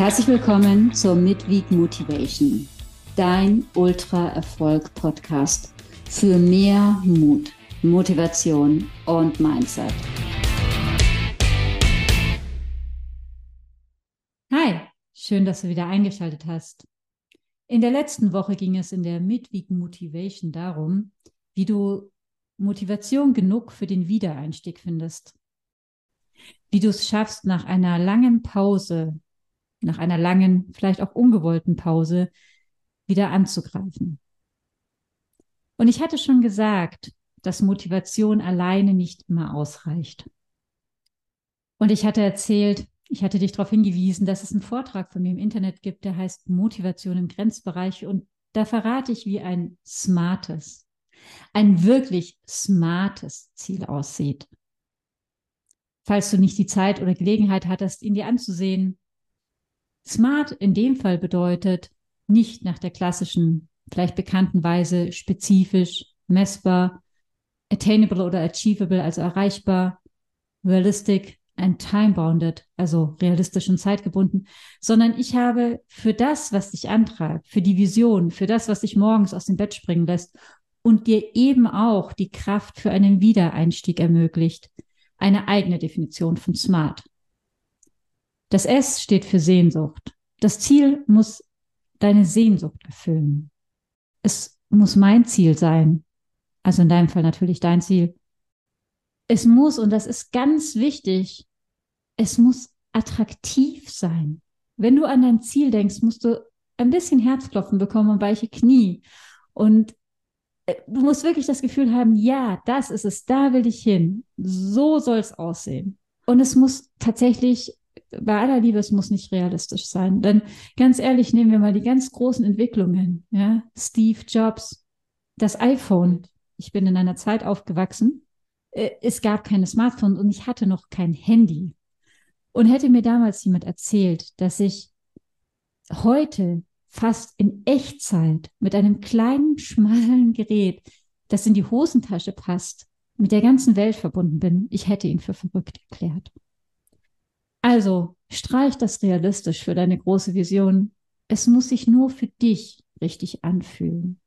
Herzlich willkommen zur Midweek Motivation, dein Ultra-Erfolg-Podcast für mehr Mut, Motivation und Mindset. Hi, schön, dass du wieder eingeschaltet hast. In der letzten Woche ging es in der Midweek Motivation darum, wie du Motivation genug für den Wiedereinstieg findest. Wie du es schaffst, nach einer langen Pause, nach einer langen, vielleicht auch ungewollten Pause, wieder anzugreifen. Und ich hatte schon gesagt, dass Motivation alleine nicht immer ausreicht. Und ich hatte erzählt, ich hatte dich darauf hingewiesen, dass es einen Vortrag von mir im Internet gibt, der heißt Motivation im Grenzbereich. Und da verrate ich, wie ein smartes, ein wirklich smartes Ziel aussieht. Falls du nicht die Zeit oder Gelegenheit hattest, ihn dir anzusehen. Smart in dem Fall bedeutet nicht nach der klassischen, vielleicht bekannten Weise spezifisch, messbar, attainable oder achievable, also erreichbar, realistic, and time-bounded, also realistisch und zeitgebunden, sondern ich habe für das, was dich antreibt, für die Vision, für das, was dich morgens aus dem Bett springen lässt und dir eben auch die Kraft für einen Wiedereinstieg ermöglicht, eine eigene Definition von Smart. Das S steht für Sehnsucht. Das Ziel muss deine Sehnsucht erfüllen. Es muss mein Ziel sein. Also in deinem Fall natürlich dein Ziel. Es muss, und das ist ganz wichtig, es muss attraktiv sein. Wenn du an dein Ziel denkst, musst du ein bisschen Herzklopfen bekommen und weiche Knie. Und äh, du musst wirklich das Gefühl haben, ja, das ist es, da will ich hin. So soll es aussehen. Und es muss tatsächlich, bei aller Liebe, es muss nicht realistisch sein. Denn ganz ehrlich, nehmen wir mal die ganz großen Entwicklungen. Ja? Steve Jobs, das iPhone. Ich bin in einer Zeit aufgewachsen. Äh, es gab keine Smartphones und ich hatte noch kein Handy. Und hätte mir damals jemand erzählt, dass ich heute fast in Echtzeit mit einem kleinen, schmalen Gerät, das in die Hosentasche passt, mit der ganzen Welt verbunden bin, ich hätte ihn für verrückt erklärt. Also streich das realistisch für deine große Vision. Es muss sich nur für dich richtig anfühlen.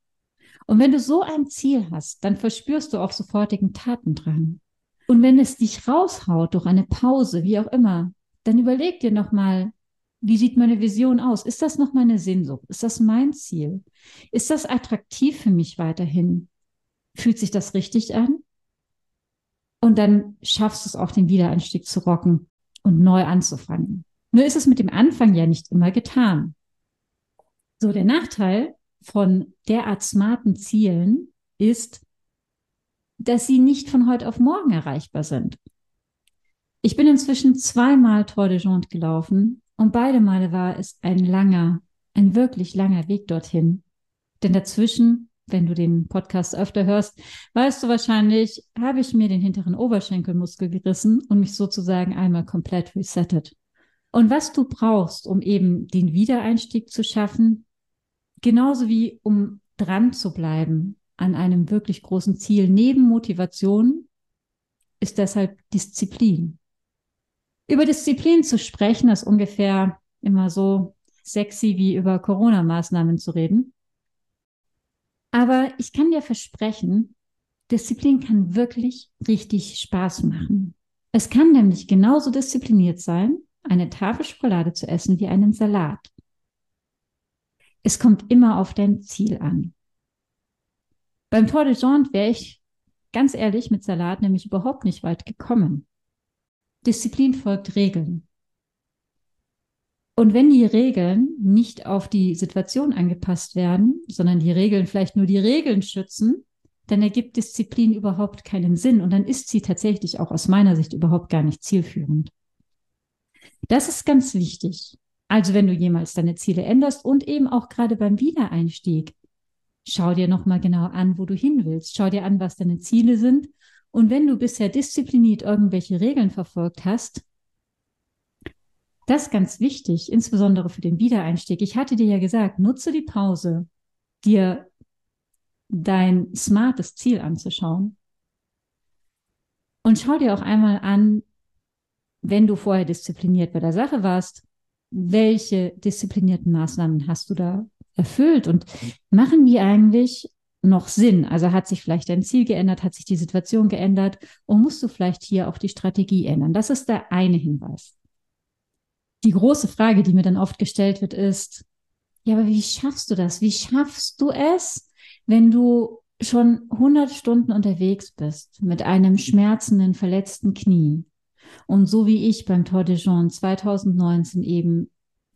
Und wenn du so ein Ziel hast, dann verspürst du auch sofortigen Tatendrang. Und wenn es dich raushaut durch eine Pause, wie auch immer, dann überleg dir nochmal, wie sieht meine Vision aus? Ist das noch meine Sehnsucht? Ist das mein Ziel? Ist das attraktiv für mich weiterhin? Fühlt sich das richtig an? Und dann schaffst du es auch, den Wiederanstieg zu rocken und neu anzufangen. Nur ist es mit dem Anfang ja nicht immer getan. So, der Nachteil von derart smarten Zielen ist, dass sie nicht von heute auf morgen erreichbar sind. Ich bin inzwischen zweimal Tour de Jonte gelaufen und beide Male war es ein langer, ein wirklich langer Weg dorthin. Denn dazwischen, wenn du den Podcast öfter hörst, weißt du wahrscheinlich, habe ich mir den hinteren Oberschenkelmuskel gerissen und mich sozusagen einmal komplett resettet. Und was du brauchst, um eben den Wiedereinstieg zu schaffen, genauso wie um dran zu bleiben an einem wirklich großen Ziel neben Motivation ist deshalb Disziplin. Über Disziplin zu sprechen ist ungefähr immer so sexy wie über Corona-Maßnahmen zu reden. Aber ich kann dir versprechen, Disziplin kann wirklich richtig Spaß machen. Es kann nämlich genauso diszipliniert sein, eine Tafel Schokolade zu essen wie einen Salat. Es kommt immer auf dein Ziel an. Beim Tour de Jante wäre ich ganz ehrlich mit Salat nämlich überhaupt nicht weit gekommen. Disziplin folgt Regeln. Und wenn die Regeln nicht auf die Situation angepasst werden, sondern die Regeln vielleicht nur die Regeln schützen, dann ergibt Disziplin überhaupt keinen Sinn und dann ist sie tatsächlich auch aus meiner Sicht überhaupt gar nicht zielführend. Das ist ganz wichtig. Also wenn du jemals deine Ziele änderst und eben auch gerade beim Wiedereinstieg, Schau dir nochmal genau an, wo du hin willst. Schau dir an, was deine Ziele sind. Und wenn du bisher diszipliniert irgendwelche Regeln verfolgt hast, das ist ganz wichtig, insbesondere für den Wiedereinstieg. Ich hatte dir ja gesagt, nutze die Pause, dir dein smartes Ziel anzuschauen. Und schau dir auch einmal an, wenn du vorher diszipliniert bei der Sache warst, welche disziplinierten Maßnahmen hast du da erfüllt und machen die eigentlich noch Sinn? Also hat sich vielleicht dein Ziel geändert, hat sich die Situation geändert und musst du vielleicht hier auch die Strategie ändern? Das ist der eine Hinweis. Die große Frage, die mir dann oft gestellt wird, ist, ja, aber wie schaffst du das? Wie schaffst du es, wenn du schon 100 Stunden unterwegs bist mit einem schmerzenden, verletzten Knie und so wie ich beim Tour de Jean 2019 eben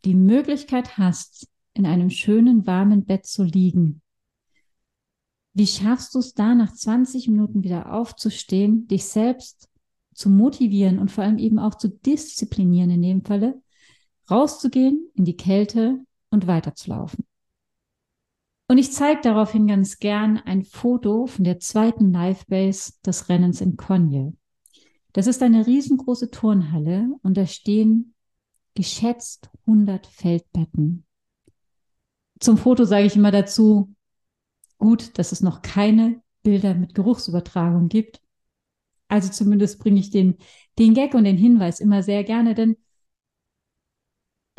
die Möglichkeit hast, in einem schönen, warmen Bett zu liegen. Wie schaffst du es da, nach 20 Minuten wieder aufzustehen, dich selbst zu motivieren und vor allem eben auch zu disziplinieren in dem Falle, rauszugehen in die Kälte und weiterzulaufen? Und ich zeige daraufhin ganz gern ein Foto von der zweiten Live-Base des Rennens in Konje. Das ist eine riesengroße Turnhalle und da stehen geschätzt 100 Feldbetten. Zum Foto sage ich immer dazu, gut, dass es noch keine Bilder mit Geruchsübertragung gibt. Also zumindest bringe ich den, den Gag und den Hinweis immer sehr gerne, denn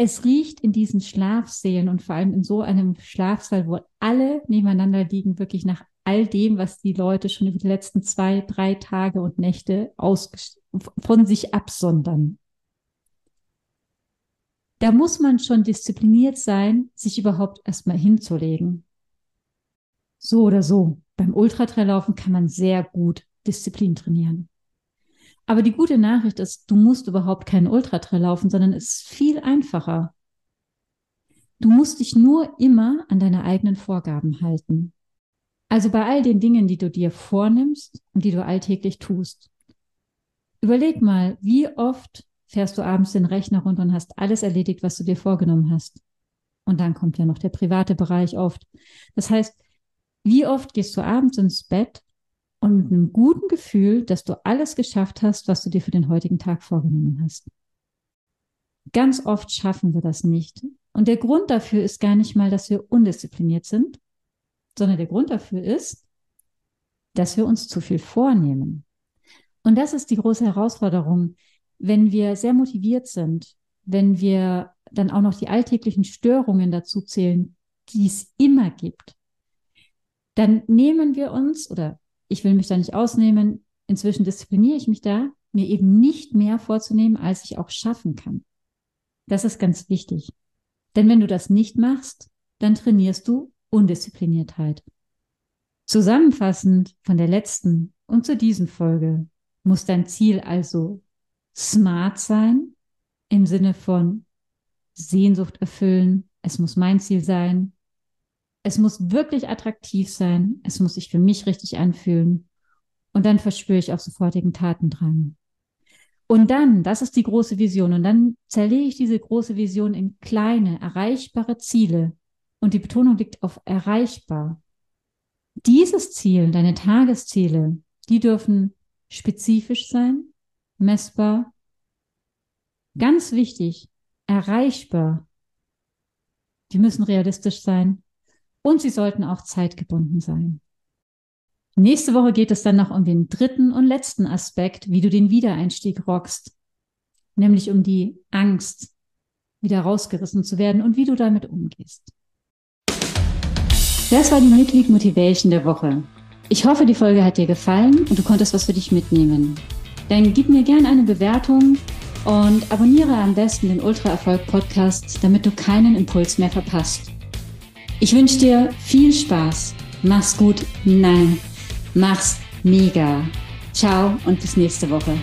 es riecht in diesen Schlafsälen und vor allem in so einem Schlafsaal, wo alle nebeneinander liegen, wirklich nach all dem, was die Leute schon über die letzten zwei, drei Tage und Nächte von sich absondern. Da muss man schon diszipliniert sein, sich überhaupt erstmal hinzulegen. So oder so. Beim Ultratraillaufen kann man sehr gut Disziplin trainieren. Aber die gute Nachricht ist, du musst überhaupt keinen Ultratrail laufen, sondern es ist viel einfacher. Du musst dich nur immer an deine eigenen Vorgaben halten. Also bei all den Dingen, die du dir vornimmst und die du alltäglich tust. Überleg mal, wie oft fährst du abends den Rechner runter und hast alles erledigt, was du dir vorgenommen hast. Und dann kommt ja noch der private Bereich oft. Das heißt, wie oft gehst du abends ins Bett und mit einem guten Gefühl, dass du alles geschafft hast, was du dir für den heutigen Tag vorgenommen hast. Ganz oft schaffen wir das nicht. Und der Grund dafür ist gar nicht mal, dass wir undiszipliniert sind, sondern der Grund dafür ist, dass wir uns zu viel vornehmen. Und das ist die große Herausforderung, wenn wir sehr motiviert sind, wenn wir dann auch noch die alltäglichen Störungen dazu zählen, die es immer gibt, dann nehmen wir uns oder ich will mich da nicht ausnehmen. Inzwischen diszipliniere ich mich da, mir eben nicht mehr vorzunehmen, als ich auch schaffen kann. Das ist ganz wichtig. Denn wenn du das nicht machst, dann trainierst du Undiszipliniertheit. Zusammenfassend von der letzten und zu diesen Folge muss dein Ziel also smart sein, im Sinne von Sehnsucht erfüllen. Es muss mein Ziel sein, es muss wirklich attraktiv sein. Es muss sich für mich richtig anfühlen. Und dann verspüre ich auch sofortigen Tatendrang. Und dann, das ist die große Vision. Und dann zerlege ich diese große Vision in kleine, erreichbare Ziele. Und die Betonung liegt auf erreichbar. Dieses Ziel, deine Tagesziele, die dürfen spezifisch sein, messbar, ganz wichtig, erreichbar. Die müssen realistisch sein und sie sollten auch zeitgebunden sein. Nächste Woche geht es dann noch um den dritten und letzten Aspekt, wie du den Wiedereinstieg rockst, nämlich um die Angst, wieder rausgerissen zu werden und wie du damit umgehst. Das war die Midweek Motivation der Woche. Ich hoffe, die Folge hat dir gefallen und du konntest was für dich mitnehmen. Dann gib mir gerne eine Bewertung und abonniere am besten den Ultra Erfolg Podcast, damit du keinen Impuls mehr verpasst. Ich wünsche dir viel Spaß. Mach's gut. Nein, mach's mega. Ciao und bis nächste Woche.